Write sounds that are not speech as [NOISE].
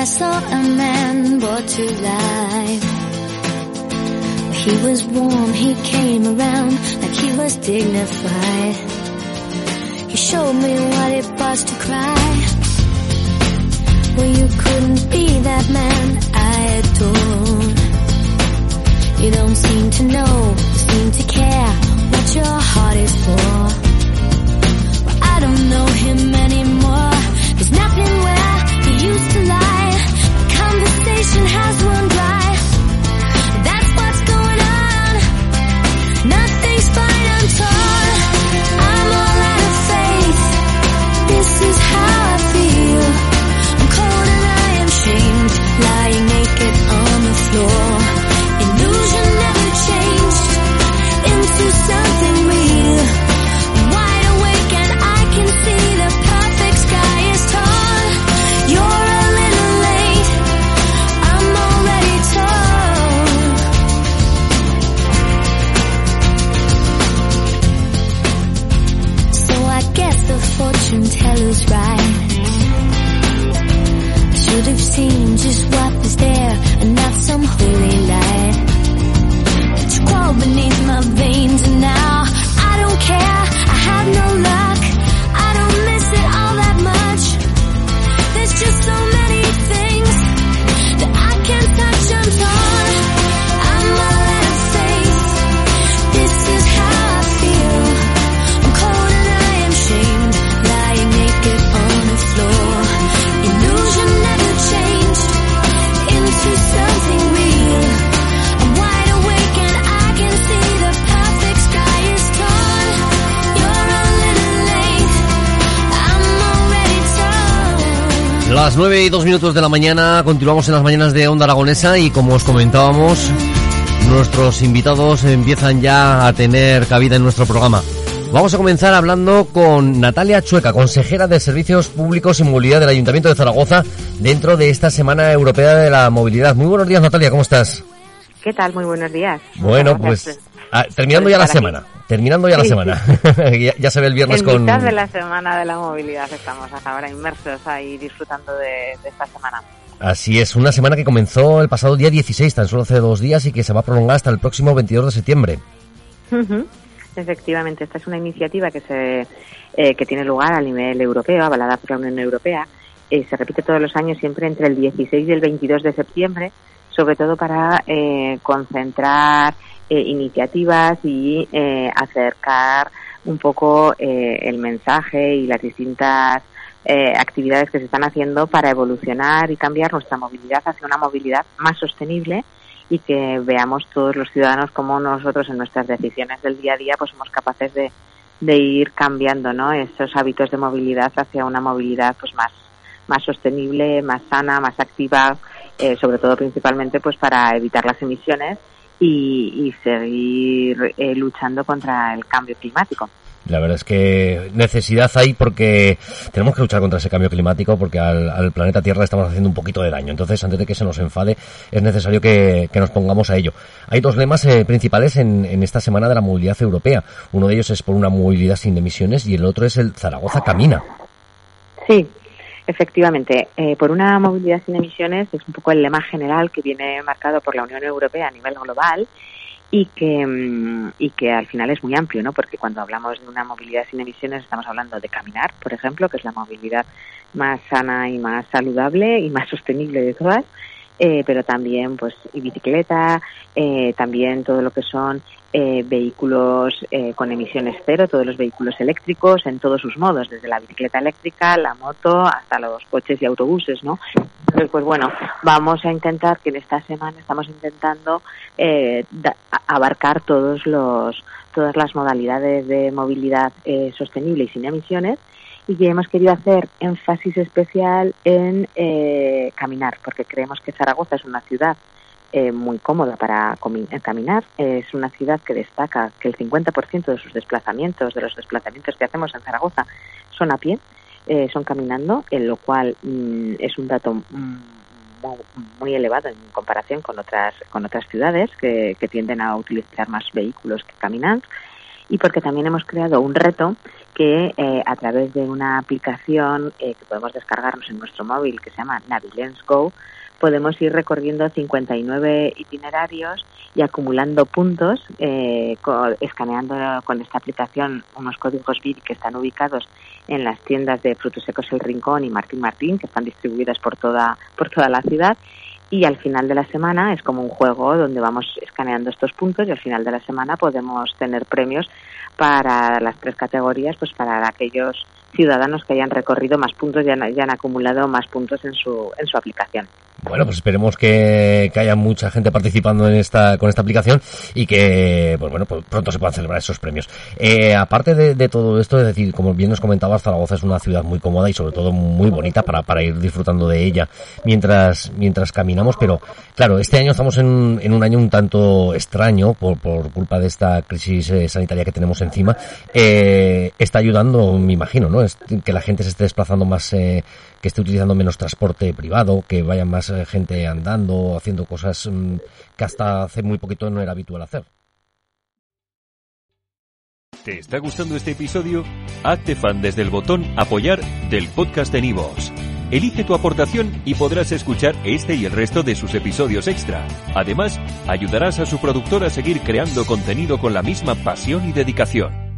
I saw a man brought to life. He was warm, he came around like he was dignified. He showed me what it was to cry. Well, you couldn't be that man I adored. You don't seem to know, fortune teller's right. Should have seen just what was there Las 9 y 2 minutos de la mañana, continuamos en las mañanas de Onda Aragonesa y como os comentábamos, nuestros invitados empiezan ya a tener cabida en nuestro programa. Vamos a comenzar hablando con Natalia Chueca, consejera de Servicios Públicos y Movilidad del Ayuntamiento de Zaragoza, dentro de esta Semana Europea de la Movilidad. Muy buenos días, Natalia, ¿cómo estás? ¿Qué tal? Muy buenos días. Bueno, pues ah, terminando ya la semana, terminando ya la Sí. semana. [LAUGHS] ya, ya se ve el viernes En con... mitad de la semana de la movilidad estamos hasta ahora inmersos ahí disfrutando de, de esta semana. Así es, una semana que comenzó el pasado día 16, tan solo hace dos días, y que se va a prolongar hasta el próximo 22 de septiembre. Efectivamente, esta es una iniciativa que se eh, que tiene lugar a nivel europeo, avalada por la Unión Europea. Eh, se repite todos los años, siempre entre el 16 y el 22 de septiembre, sobre todo para eh, concentrar eh, iniciativas y eh, acercar un poco eh, el mensaje y las distintas eh, actividades que se están haciendo para evolucionar y cambiar nuestra movilidad hacia una movilidad más sostenible y que veamos todos los ciudadanos como nosotros en nuestras decisiones del día a día pues somos capaces de, de ir cambiando ¿no? esos hábitos de movilidad hacia una movilidad pues más más sostenible, más sana, más activa, eh, sobre todo principalmente pues para evitar las emisiones y, y seguir eh, luchando contra el cambio climático. La verdad es que necesidad hay porque tenemos que luchar contra ese cambio climático porque al, al planeta Tierra estamos haciendo un poquito de daño. Entonces, antes de que se nos enfade, es necesario que, que nos pongamos a ello. Hay dos lemas eh, principales en, en esta semana de la movilidad europea. Uno de ellos es por una movilidad sin emisiones y el otro es el Zaragoza Camina. Sí, efectivamente. Eh, por una movilidad sin emisiones es un poco el lema general que viene marcado por la Unión Europea a nivel global y que, mm, y que al final es muy amplio, ¿no? Porque cuando hablamos de una movilidad sin emisiones estamos hablando de caminar, por ejemplo, que es la movilidad más sana y más saludable y más sostenible de todas, eh, pero también pues y bicicleta, eh, también todo lo que son eh, vehículos eh, con emisiones cero, todos los vehículos eléctricos en todos sus modos, desde la bicicleta eléctrica, la moto, hasta los coches y autobuses, ¿no? Entonces, pues bueno, vamos a intentar que en esta semana estamos intentando eh, da- abarcar todos los todas las modalidades de movilidad eh, sostenible y sin emisiones y hemos querido hacer énfasis especial en eh, caminar, porque creemos que Zaragoza es una ciudad eh, muy cómoda para eh, caminar. Es una ciudad que destaca que el 50% de sus desplazamientos, de los desplazamientos que hacemos en Zaragoza, son a pie, eh, son caminando, en lo cual mm, es un dato mm, muy, muy elevado en comparación con otras con otras ciudades que, que tienden a utilizar más vehículos que caminar y porque también hemos creado un reto que eh, a través de una aplicación eh, que podemos descargarnos en nuestro móvil que se llama Navilens Go, podemos ir recorriendo 59 itinerarios y acumulando puntos, eh, escaneando con esta aplicación unos códigos BID que están ubicados en las tiendas de Frutos Secos El Rincón y Martín Martín, que están distribuidas por toda, por toda la ciudad. Y al final de la semana es como un juego donde vamos escaneando estos puntos y al final de la semana podemos tener premios para las tres categorías, pues para aquellos ciudadanos que hayan recorrido más puntos y hayan, acumulado más puntos en su, en su aplicación. Bueno, pues esperemos que, haya mucha gente participando en esta, con esta aplicación y que, pues bueno, pues pronto se puedan celebrar esos premios. Eh, aparte de, todo esto, es decir, como bien nos comentabas, Zaragoza es una ciudad muy cómoda y sobre todo muy bonita para, para ir disfrutando de ella mientras, mientras caminamos, pero claro, este año estamos en, en un año un tanto extraño por, por culpa de esta crisis eh, sanitaria que tenemos encima. Eh, está ayudando, me imagino, ¿no? Es que la gente se esté desplazando más, eh, que esté utilizando menos transporte privado, que vaya más eh, gente andando, haciendo cosas mm, que hasta hace muy poquito no era habitual hacer. ¿Te está gustando este episodio? Hazte fan desde el botón apoyar del podcast de Nivos. Elige tu aportación y podrás escuchar este y el resto de sus episodios extra. Además, ayudarás a su productor a seguir creando contenido con la misma pasión y dedicación.